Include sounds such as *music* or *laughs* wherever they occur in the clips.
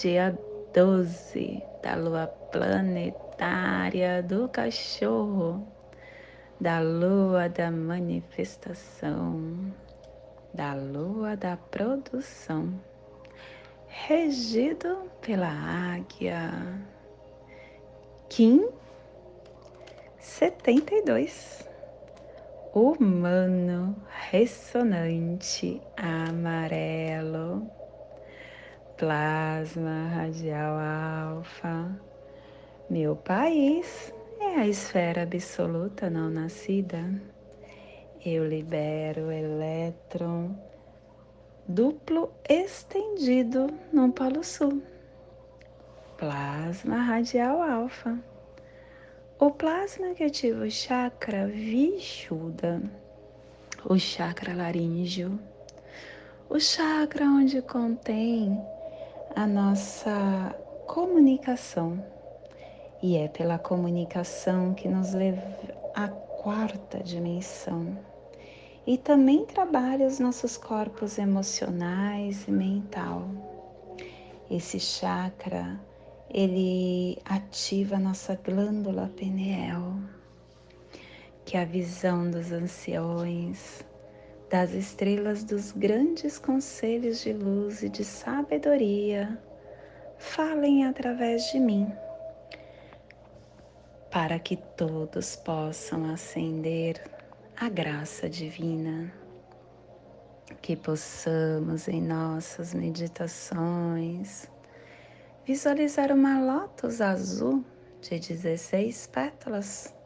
dia 12 da lua planetária do cachorro, da lua da manifestação, da lua da produção, regido pela águia. Kim 72 humano ressonante amarelo, plasma radial alfa. Meu país é a esfera absoluta não nascida. Eu libero elétron duplo estendido no Polo Sul. Plasma radial alfa o plasma que ativa o chakra Vishuddha, o chakra laríngeo, o chakra onde contém a nossa comunicação. E é pela comunicação que nos leva à quarta dimensão. E também trabalha os nossos corpos emocionais e mental. Esse chakra ele ativa a nossa glândula pineal, que é a visão dos anciões, das estrelas dos grandes conselhos de luz e de sabedoria, falem através de mim, para que todos possam ascender a graça divina. Que possamos em nossas meditações visualizar uma lótus azul de 16 pétalas.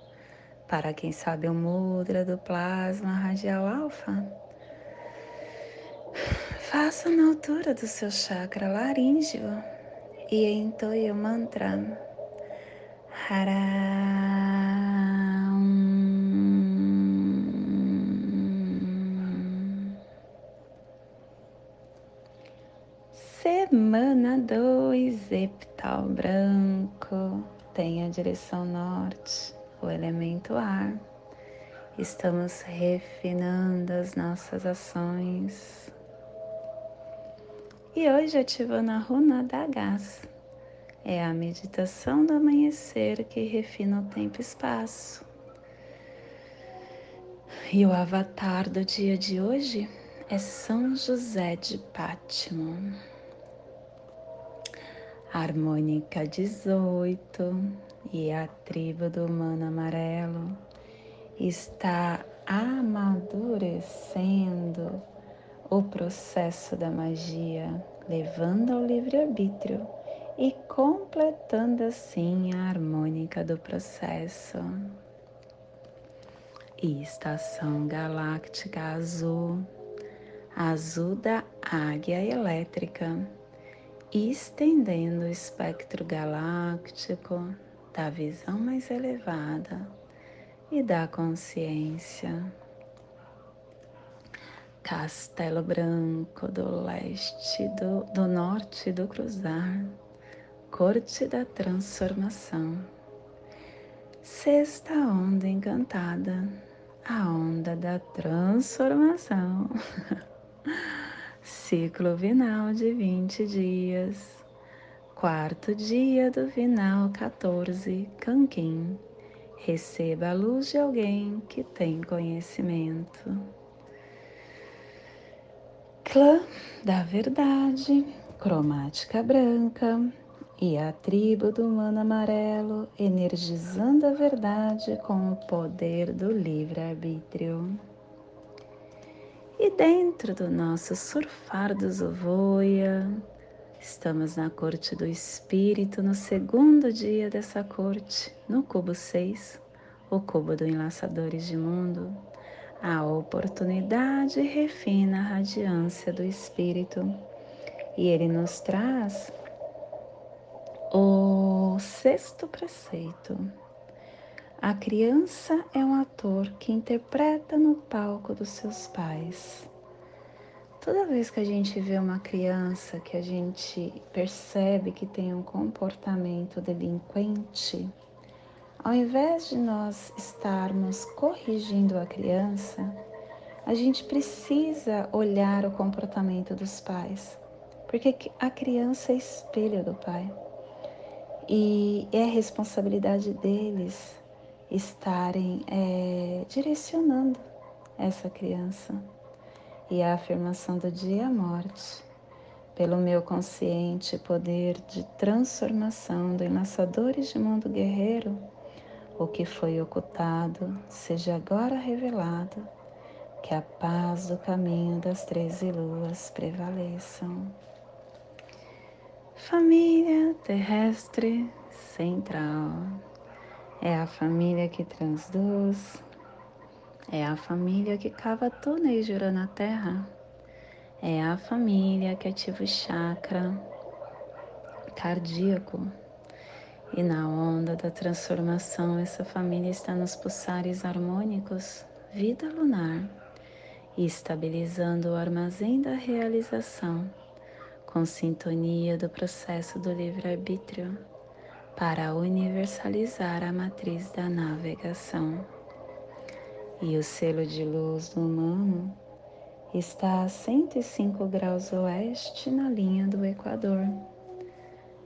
Para quem sabe o mudra do plasma radial alfa, faça na altura do seu chakra laríngeo. E entoie o mantra. Haram. Semana 2, epital branco, tem a direção norte, o elemento ar. Estamos refinando as nossas ações. E hoje ativando a runa da gás. É a meditação do amanhecer que refina o tempo e espaço. E o avatar do dia de hoje é São José de Pátimo harmônica 18 e a tribo do humano amarelo está amadurecendo o processo da magia, levando ao livre-arbítrio e completando assim a harmônica do processo. E estação galáctica azul, azul da águia elétrica estendendo o espectro galáctico da visão mais elevada e da consciência. Castelo Branco do leste, do, do norte do cruzar, corte da transformação. Sexta onda encantada, a onda da transformação. *laughs* Ciclo vinal de 20 dias. Quarto dia do vinal 14, Canquim. Receba a luz de alguém que tem conhecimento. Clã da verdade, cromática branca e a tribo do humano amarelo, energizando a verdade com o poder do livre-arbítrio. E dentro do nosso surfar do Zovoia, estamos na corte do espírito, no segundo dia dessa corte, no cubo 6, o cubo do Enlaçadores de Mundo. A oportunidade refina a radiância do espírito e ele nos traz sexto preceito. A criança é um ator que interpreta no palco dos seus pais. Toda vez que a gente vê uma criança que a gente percebe que tem um comportamento delinquente, ao invés de nós estarmos corrigindo a criança, a gente precisa olhar o comportamento dos pais, porque a criança é espelho do pai. E é responsabilidade deles estarem é, direcionando essa criança. E a afirmação do dia à morte, pelo meu consciente poder de transformação do Enlaçadores de Mundo Guerreiro, o que foi ocultado seja agora revelado, que a paz do caminho das treze luas prevaleçam. Família terrestre central é a família que transduz, é a família que cava túneis de na terra, é a família que ativa o chakra cardíaco e na onda da transformação, essa família está nos pulsares harmônicos, vida lunar, e estabilizando o armazém da realização, com sintonia do processo do livre-arbítrio, para universalizar a matriz da navegação. E o selo de luz do humano está a 105 graus oeste na linha do Equador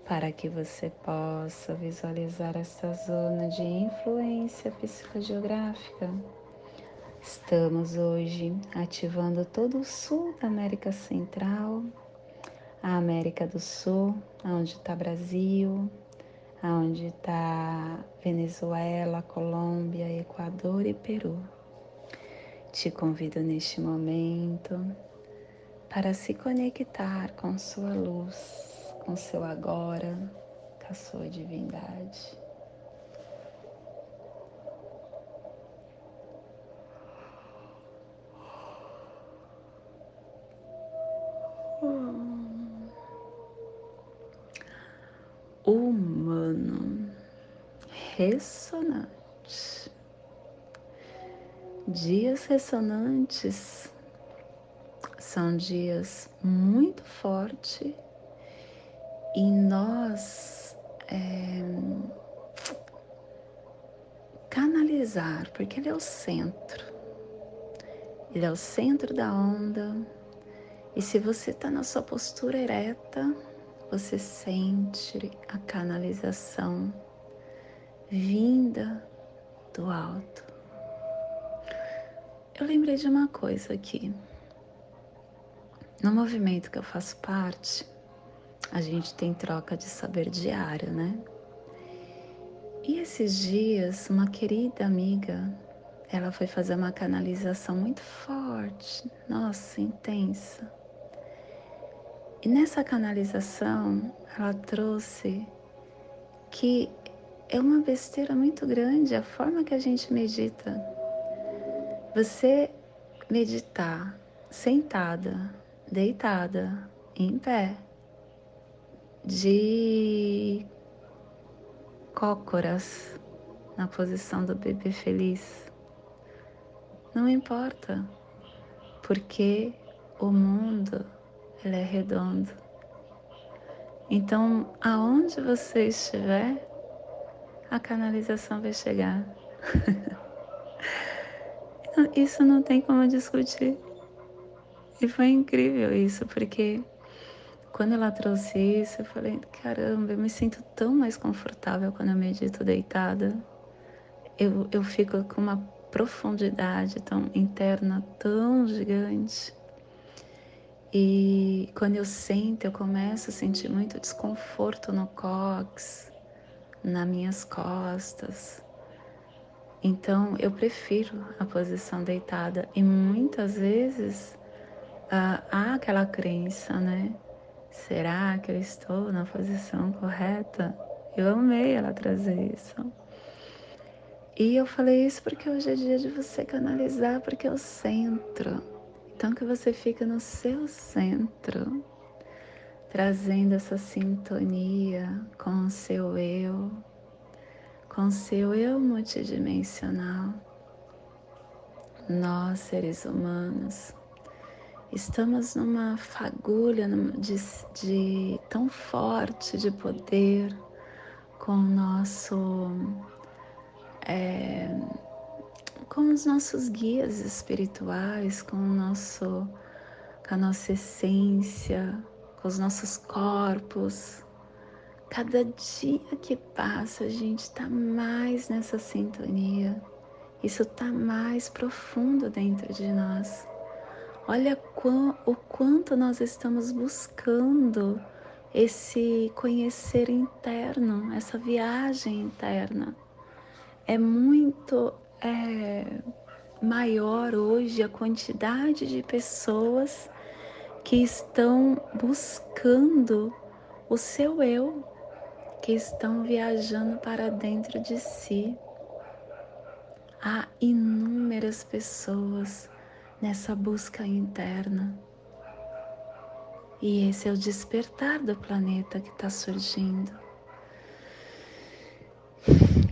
para que você possa visualizar essa zona de influência psicogeográfica. Estamos hoje ativando todo o sul da América Central, a América do Sul, onde está Brasil, onde está Venezuela, Colômbia, Equador e Peru. Te convido neste momento para se conectar com sua luz com seu agora, com a sua divindade. Humano ressonante. Dias ressonantes são dias muito fortes em nós é, canalizar, porque ele é o centro, ele é o centro da onda. E se você está na sua postura ereta, você sente a canalização vinda do alto. Eu lembrei de uma coisa aqui. No movimento que eu faço parte, a gente tem troca de saber diário, né? E esses dias, uma querida amiga, ela foi fazer uma canalização muito forte, nossa, intensa. E nessa canalização, ela trouxe que é uma besteira muito grande a forma que a gente medita. Você meditar sentada, deitada, em pé, de cócoras na posição do bebê feliz. Não importa, porque o mundo ele é redondo. Então, aonde você estiver, a canalização vai chegar. *laughs* isso não tem como discutir. E foi incrível isso, porque quando ela trouxe isso, eu falei: caramba, eu me sinto tão mais confortável quando eu medito deitada. Eu, eu fico com uma profundidade tão interna tão gigante. E quando eu sento, eu começo a sentir muito desconforto no cox, nas minhas costas. Então eu prefiro a posição deitada e muitas vezes ah, há aquela crença, né? Será que eu estou na posição correta? Eu amei ela trazer isso. E eu falei isso porque hoje é dia de você canalizar, porque é o centro. Então que você fica no seu centro, trazendo essa sintonia com o seu eu, com seu eu multidimensional. Nós, seres humanos, estamos numa fagulha de, de tão forte de poder com o nosso é, com os nossos guias espirituais, com o nosso com a nossa essência, com os nossos corpos. Cada dia que passa, a gente está mais nessa sintonia. Isso está mais profundo dentro de nós. Olha o quanto nós estamos buscando esse conhecer interno, essa viagem interna. É muito é, maior hoje a quantidade de pessoas que estão buscando o seu eu, que estão viajando para dentro de si. Há inúmeras pessoas nessa busca interna. E esse é o despertar do planeta que está surgindo.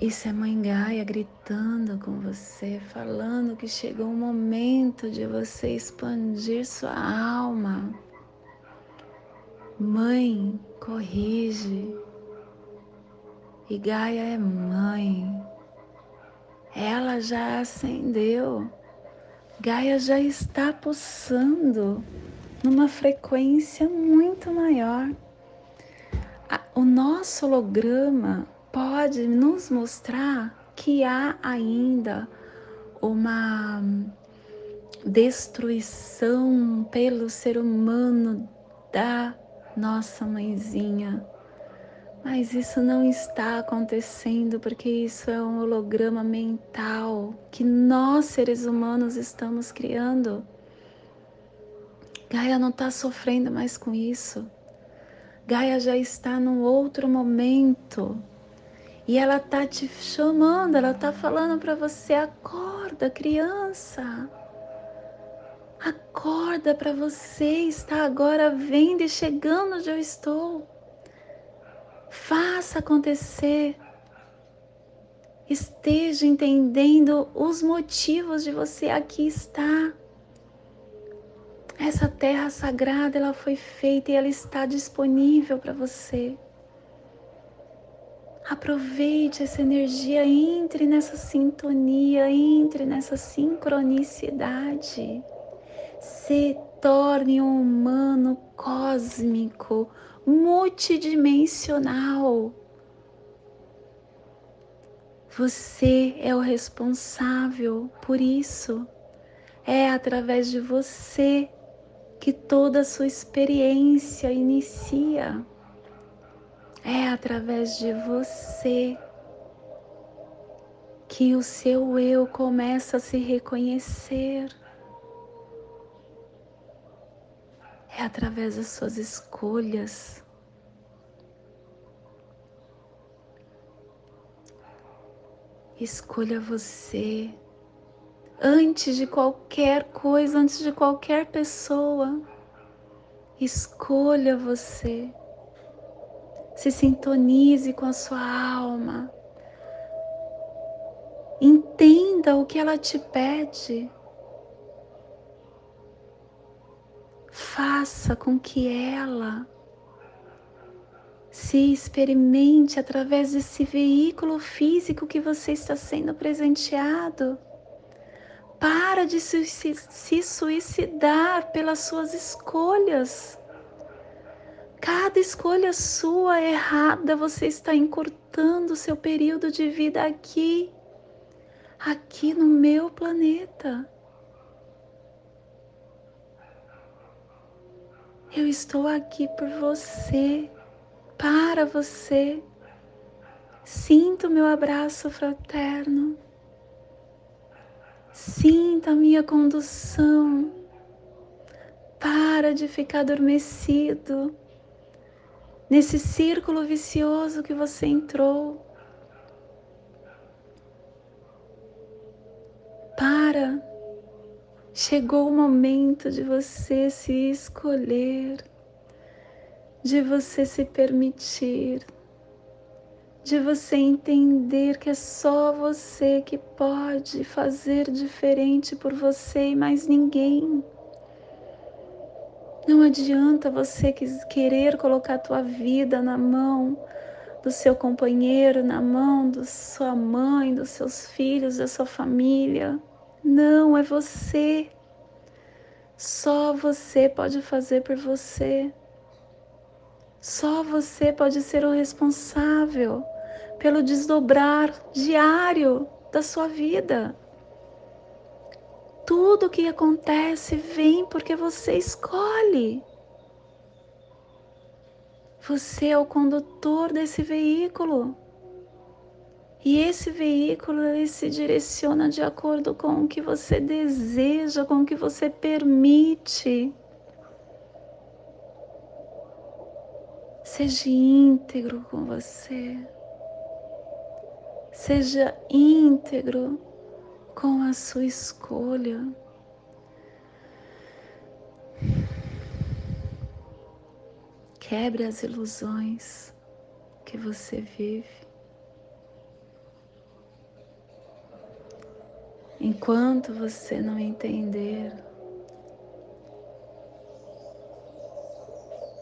Isso é Mãe Gaia gritando com você, falando que chegou o momento de você expandir sua alma. Mãe corrige. E Gaia é mãe. Ela já acendeu. Gaia já está pulsando numa frequência muito maior. O nosso holograma pode nos mostrar que há ainda uma destruição pelo ser humano da nossa mãezinha. Mas isso não está acontecendo porque isso é um holograma mental que nós seres humanos estamos criando. Gaia não está sofrendo mais com isso. Gaia já está num outro momento. E ela está te chamando, ela está falando para você: acorda, criança. Acorda para você estar agora vendo e chegando onde eu estou. Faça acontecer. Esteja entendendo os motivos de você aqui estar. Essa terra sagrada, ela foi feita e ela está disponível para você. Aproveite essa energia, entre nessa sintonia, entre nessa sincronicidade. Se torne um humano cósmico, multidimensional. Você é o responsável por isso. É através de você que toda a sua experiência inicia. É através de você que o seu eu começa a se reconhecer. É através das suas escolhas. Escolha você antes de qualquer coisa, antes de qualquer pessoa. Escolha você. Se sintonize com a sua alma. Entenda o que ela te pede. Faça com que ela se experimente através desse veículo físico que você está sendo presenteado. Para de se, suicidar pelas suas escolhas. Cada escolha sua errada, você está encurtando seu período de vida aqui, aqui no meu planeta. Eu estou aqui por você, para você. Sinta o meu abraço fraterno. Sinta a minha condução. Para de ficar adormecido nesse círculo vicioso que você entrou. Para. Chegou o momento de você se escolher, de você se permitir, de você entender que é só você que pode fazer diferente por você e mais ninguém. Não adianta você querer colocar a tua vida na mão do seu companheiro, na mão da sua mãe, dos seus filhos, da sua família. Não, é você. Só você pode fazer por você. Só você pode ser o responsável pelo desdobrar diário da sua vida. Tudo que acontece vem porque você escolhe. Você é o condutor desse veículo. E esse veículo ele se direciona de acordo com o que você deseja, com o que você permite. Seja íntegro com você. Seja íntegro com a sua escolha. Quebre as ilusões que você vive. Enquanto você não entender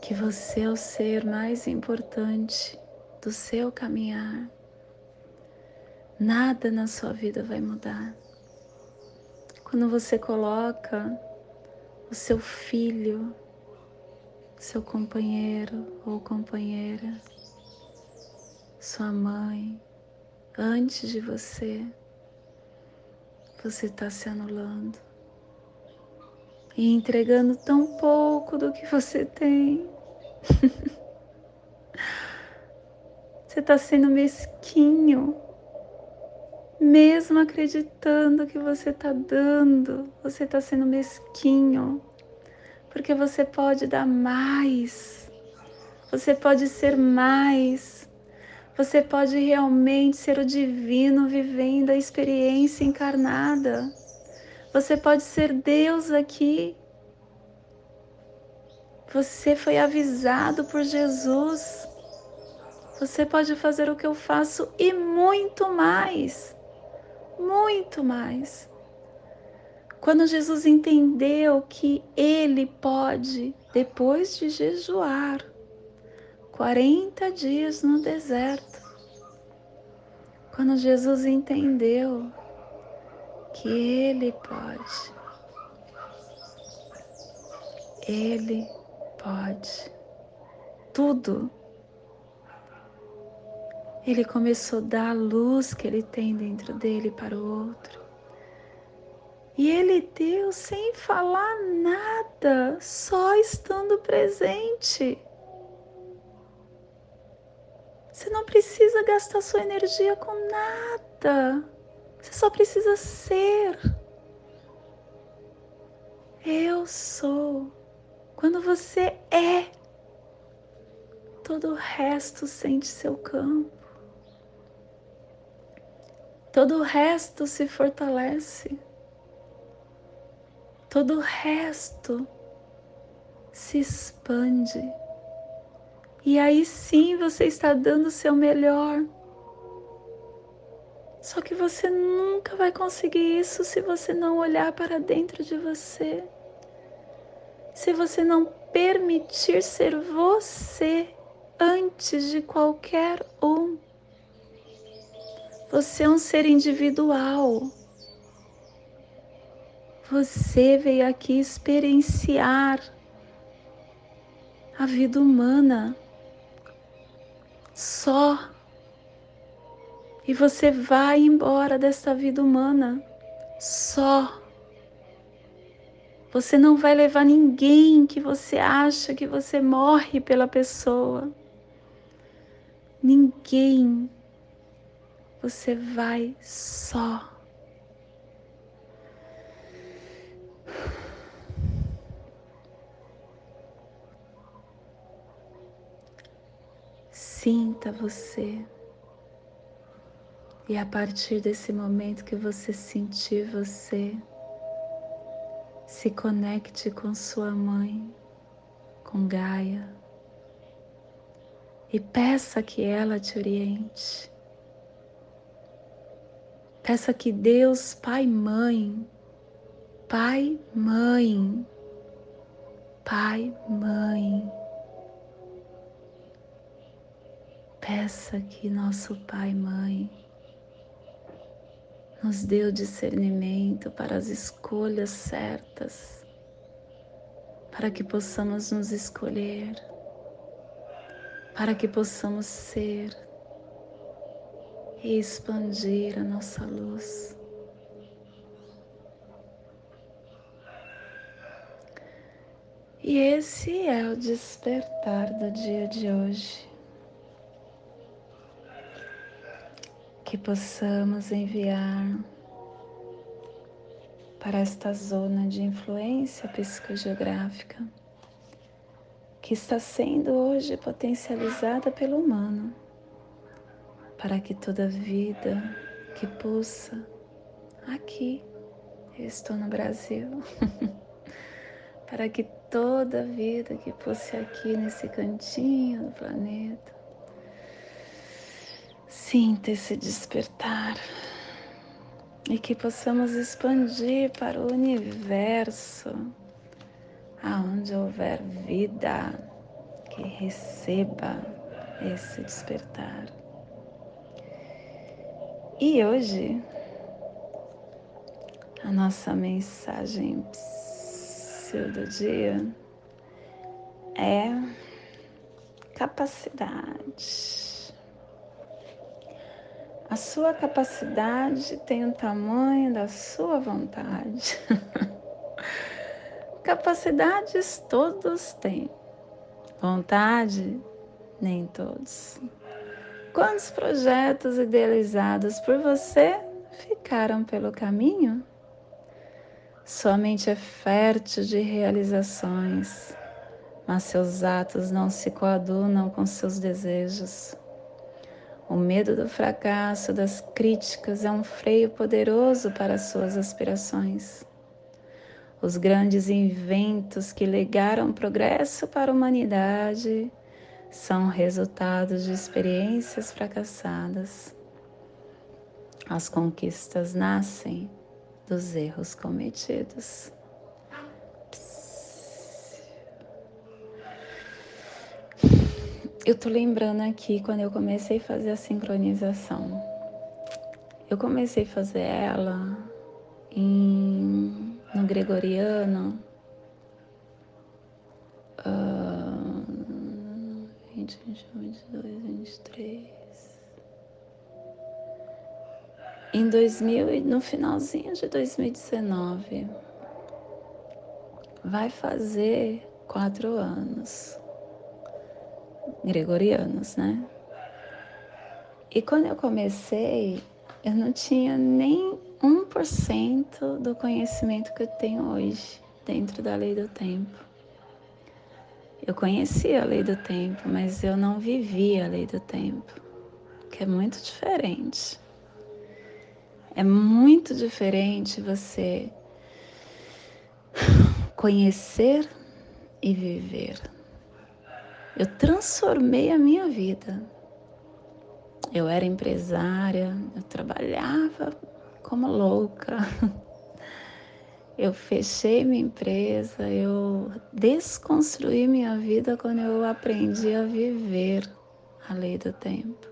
que você é o ser mais importante do seu caminhar, nada na sua vida vai mudar. Quando você coloca o seu filho, seu companheiro ou companheira, sua mãe, antes de você, você está se anulando e entregando tão pouco do que você tem. *laughs* você está sendo mesquinho mesmo acreditando que você está dando, você está sendo mesquinho, porque você pode dar mais, você pode ser mais, você pode realmente ser o divino vivendo a experiência encarnada. Você pode ser Deus aqui. Você foi avisado por Jesus. Você pode fazer o que eu faço e muito mais muito mais. Quando Jesus entendeu que ele pode, depois de jejuar 40 dias no deserto, quando Jesus entendeu que ele pode, ele pode tudo ele começou a dar a luz que ele tem dentro dele para o outro. E ele deu sem falar nada, só estando presente. Não precisa gastar sua energia com nada. Você só precisa ser. Eu sou. Quando você é, todo o resto sente seu campo todo o resto se fortalece, todo o resto se expande. E aí sim você está dando o seu melhor. Só que você nunca vai conseguir isso se você não olhar para dentro de você. Se você não permitir ser você antes de qualquer um. Você é um ser individual. Você veio aqui experienciar a vida humana só. E você vai embora desta vida humana só. Você não vai levar ninguém que você acha que você morre pela pessoa. Ninguém você vai só. Sinta você. E a partir desse momento que você sentir você, se conecte com sua mãe, com Gaia, e peça que ela te oriente. Peça que Deus, Pai, Mãe, Pai, Mãe, Pai, Mãe, peça que nosso Pai, Mãe, nos dê o discernimento para as escolhas certas, para que possamos nos escolher, para que possamos ser e expandir a nossa luz. E esse é o despertar do dia de hoje. Que possamos enviar para esta zona de influência psicogeográfica que está sendo hoje potencializada pelo humano, para que toda vida que pulsa aqui, eu estou no Brasil, *laughs* para que toda vida que pulse aqui nesse cantinho do planeta Sinta esse despertar e que possamos expandir para o universo, aonde houver vida, que receba esse despertar. E hoje, a nossa mensagem do dia é capacidade. A sua capacidade tem o tamanho da sua vontade. *laughs* Capacidades todos têm, vontade, nem todos. Quantos projetos idealizados por você ficaram pelo caminho? Sua mente é fértil de realizações, mas seus atos não se coadunam com seus desejos. O medo do fracasso, das críticas, é um freio poderoso para suas aspirações. Os grandes inventos que legaram progresso para a humanidade são resultados de experiências fracassadas. As conquistas nascem dos erros cometidos. Eu tô lembrando aqui quando eu comecei a fazer a sincronização. Eu comecei a fazer ela em, no gregoriano. Uh, 20, 21, 22, 23. Em 2000, no finalzinho de 2019, vai fazer quatro anos gregorianos, né? E quando eu comecei, eu não tinha nem 1% do conhecimento que eu tenho hoje dentro da lei do tempo. Eu conhecia a lei do tempo, mas eu não vivia a lei do tempo, que é muito diferente. É muito diferente você conhecer e viver. Eu transformei a minha vida. Eu era empresária, eu trabalhava como louca. *laughs* Eu fechei minha empresa, eu desconstruí minha vida quando eu aprendi a viver a lei do tempo.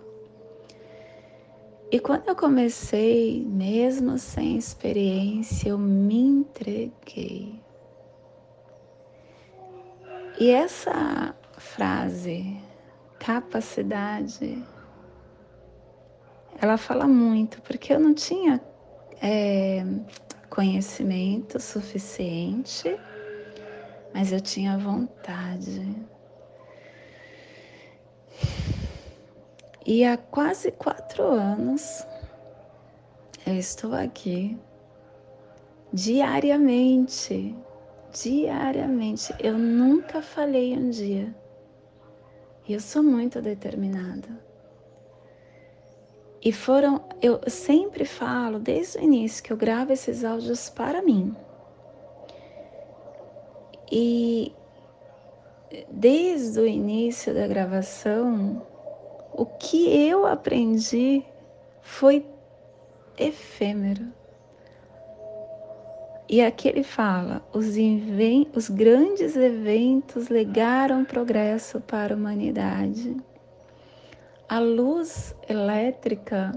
E quando eu comecei, mesmo sem experiência, eu me entreguei. E essa frase capacidade, ela fala muito, porque eu não tinha é, conhecimento suficiente, mas eu tinha vontade. E há quase quatro anos eu estou aqui diariamente, diariamente. Eu nunca falei um dia. Eu sou muito determinada. E foram, eu sempre falo desde o início que eu gravo esses áudios para mim. E desde o início da gravação, o que eu aprendi foi efêmero. E aqui ele fala: os, os grandes eventos legaram progresso para a humanidade. A luz elétrica,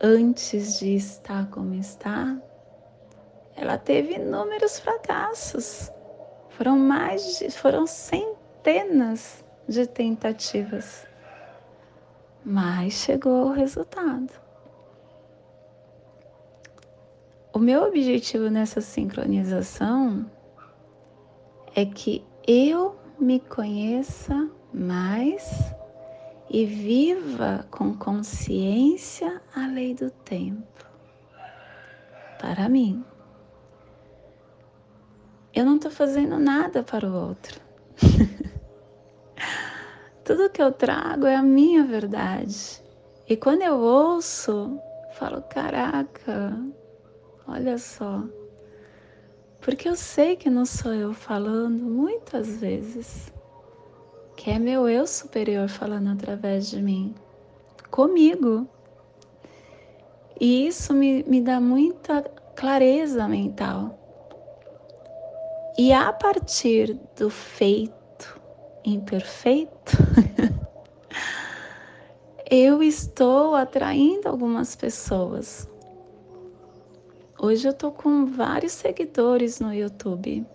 antes de estar como está, ela teve inúmeros fracassos. Foram mais de, foram centenas de tentativas. Mas chegou o resultado. O meu objetivo nessa sincronização é que eu me conheça mais e viva com consciência a lei do tempo. Para mim, eu não estou fazendo nada para o outro. *laughs* Tudo que eu trago é a minha verdade. E quando eu ouço, falo: caraca, olha só. Porque eu sei que não sou eu falando muitas vezes, que é meu eu superior falando através de mim, comigo. E isso me, me dá muita clareza mental. E a partir do feito imperfeito, *laughs* eu estou atraindo algumas pessoas. Hoje eu estou com vários seguidores no YouTube.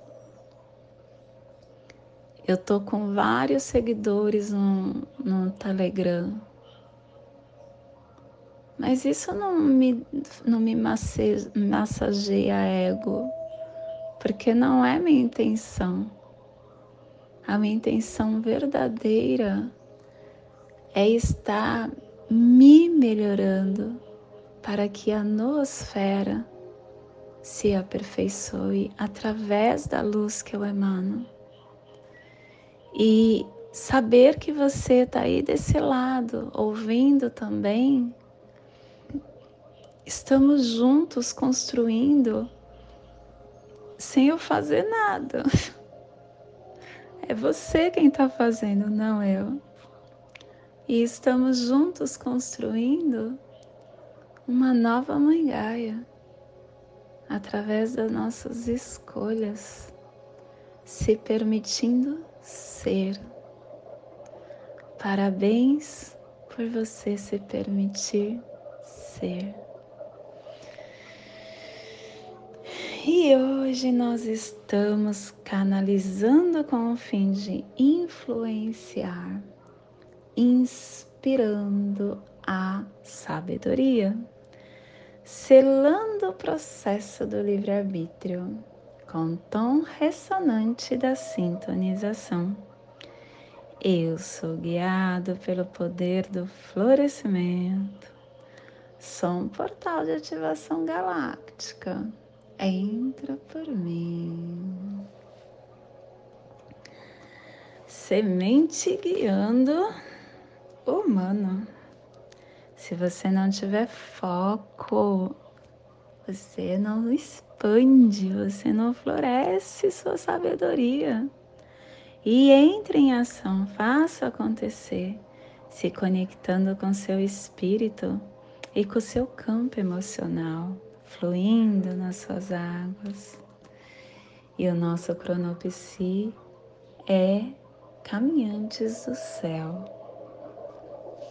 Eu tô com vários seguidores no, no Telegram. Mas isso não me, não me massageia ego porque não é minha intenção. A minha intenção verdadeira é estar me melhorando para que a noosfera se aperfeiçoe através da luz que eu emano. E saber que você está aí desse lado, ouvindo também, estamos juntos construindo sem eu fazer nada. *laughs* É você quem está fazendo, não eu. E estamos juntos construindo uma nova Mãe Gaia através das nossas escolhas, se permitindo ser. Parabéns por você se permitir ser. E hoje nós estamos canalizando com o fim de influenciar, inspirando a sabedoria, selando o processo do livre-arbítrio com tom ressonante da sintonização. Eu sou guiado pelo poder do florescimento. Sou um portal de ativação galáctica entra por mim. Semente guiando o humano. Se você não tiver foco, você não expande, você não floresce sua sabedoria. E entre em ação, faça acontecer, se conectando com seu espírito e com seu campo emocional fluindo nas suas águas. E o nosso cronopsi é caminhantes do céu,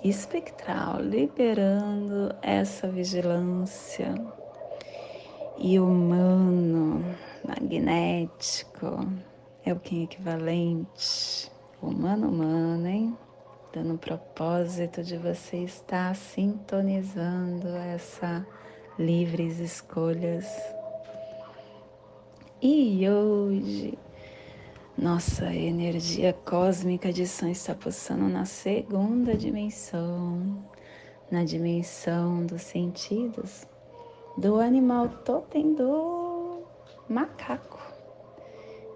espectral, liberando essa vigilância. E humano, magnético, é o que é equivalente. Humano, humano, hein? Dando o propósito de você estar sintonizando essa livres escolhas. E hoje, nossa energia cósmica de som está pulsando na segunda dimensão, na dimensão dos sentidos, do animal totem do macaco.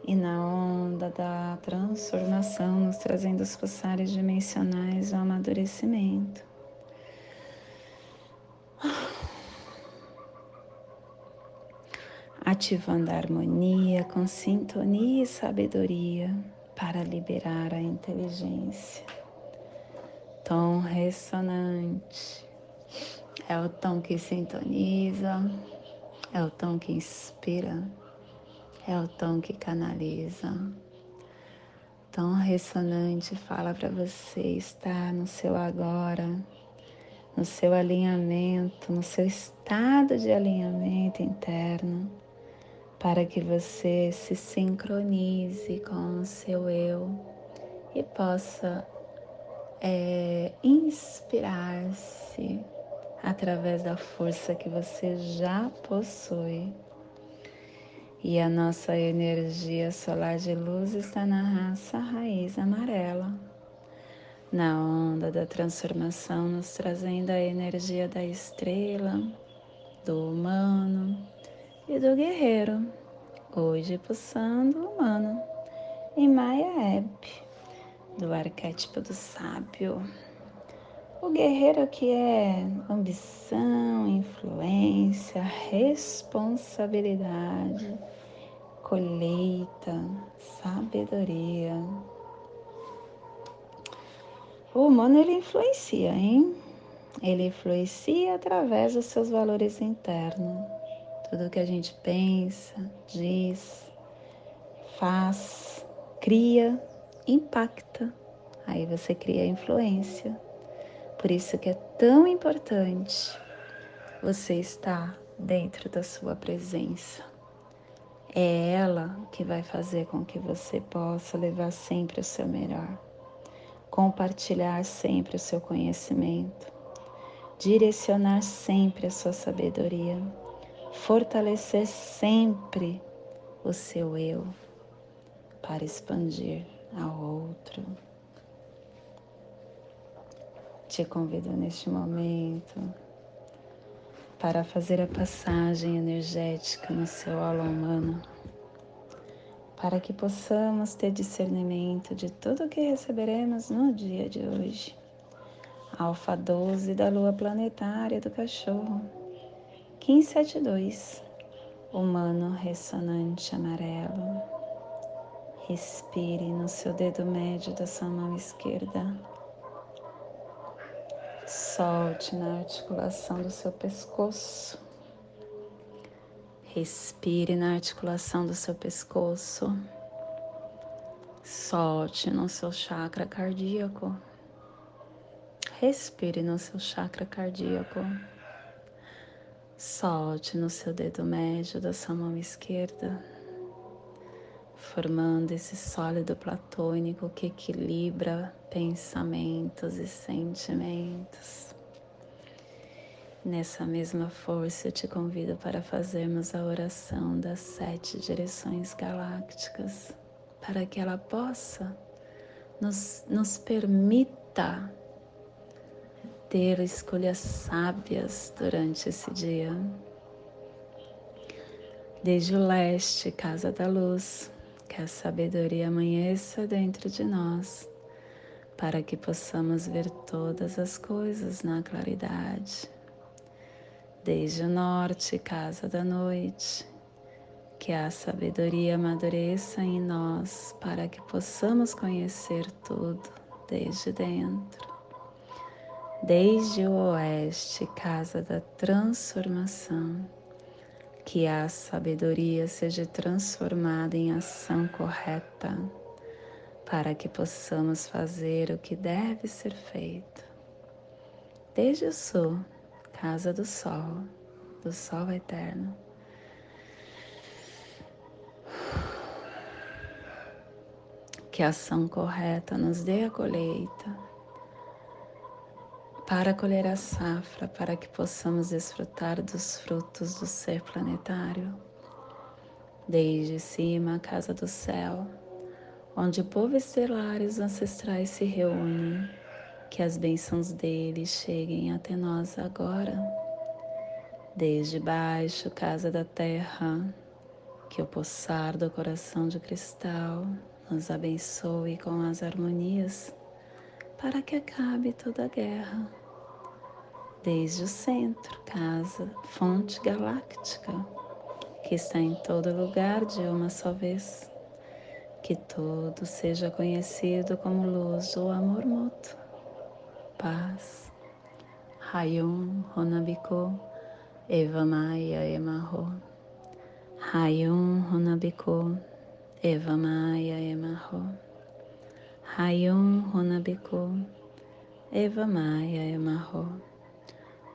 E na onda da transformação, nos trazendo os pulsares dimensionais, o amadurecimento ativando a harmonia com sintonia e sabedoria para liberar a inteligência. tom ressonante. É o tom que sintoniza, é o tom que inspira, é o tom que canaliza. Tom ressonante fala para você estar no seu agora, no seu alinhamento, no seu estado de alinhamento interno, para que você se sincronize com o seu eu e possa é, inspirar-se através da força que você já possui. E a nossa energia solar de luz está na raça raiz amarela, na onda da transformação, nos trazendo a energia da estrela, do humano e do guerreiro, hoje pulsando o humano, em Maya Ebb do arquétipo do sábio. O guerreiro que é ambição, influência, responsabilidade, colheita, sabedoria. O humano ele influencia, hein? Ele influencia através dos seus valores internos. Tudo que a gente pensa, diz, faz, cria impacta, aí você cria influência. Por isso que é tão importante você estar dentro da sua presença. É ela que vai fazer com que você possa levar sempre o seu melhor, compartilhar sempre o seu conhecimento, direcionar sempre a sua sabedoria, fortalecer sempre o seu eu para expandir ao outro. Te convido neste momento para fazer a passagem energética no seu aula humano, para que possamos ter discernimento de tudo o que receberemos no dia de hoje. Alfa 12 da lua planetária do cachorro, 1572, humano ressonante amarelo. Respire no seu dedo médio da sua mão esquerda. Solte na articulação do seu pescoço. Respire na articulação do seu pescoço. Solte no seu chakra cardíaco. Respire no seu chakra cardíaco. Solte no seu dedo médio da sua mão esquerda formando esse sólido platônico que equilibra pensamentos e sentimentos. Nessa mesma força, eu te convido para fazermos a oração das sete direções galácticas, para que ela possa nos, nos permita ter escolhas sábias durante esse dia. Desde o leste, casa da luz, que a sabedoria amanheça dentro de nós, para que possamos ver todas as coisas na claridade. Desde o norte, casa da noite, que a sabedoria amadureça em nós, para que possamos conhecer tudo desde dentro. Desde o oeste, casa da transformação que a sabedoria seja transformada em ação correta, para que possamos fazer o que deve ser feito. Desde o sul, casa do sol, do sol eterno. Que a ação correta nos dê a colheita para colher a safra, para que possamos desfrutar dos frutos do ser planetário. Desde cima, a casa do céu, onde o povo estelar e os ancestrais se reúnem, que as bênçãos deles cheguem até nós agora. Desde baixo, casa da terra, que o poçar do coração de cristal nos abençoe com as harmonias para que acabe toda a guerra. Desde o centro, casa, fonte galáctica, que está em todo lugar de uma só vez. Que tudo seja conhecido como luz ou amor mútuo, paz. Hayum Honabiko Eva Maia Emarro. Hayum Honabiko Eva Maia Emarro. Hayum Honabiko Eva Maia Emarro.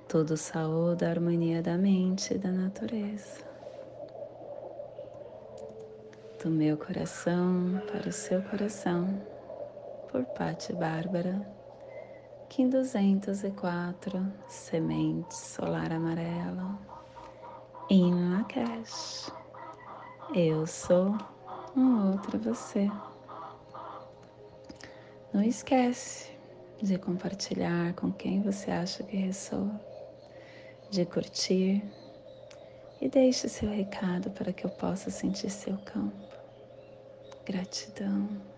Todo saúde, a harmonia da mente e da natureza. Do meu coração para o seu coração, por Patti Bárbara, Kim 204, Semente Solar Amarela, em Lakesh. Eu sou um outro você. Não esquece de compartilhar com quem você acha que ressoa de curtir e deixe seu recado para que eu possa sentir seu campo. Gratidão.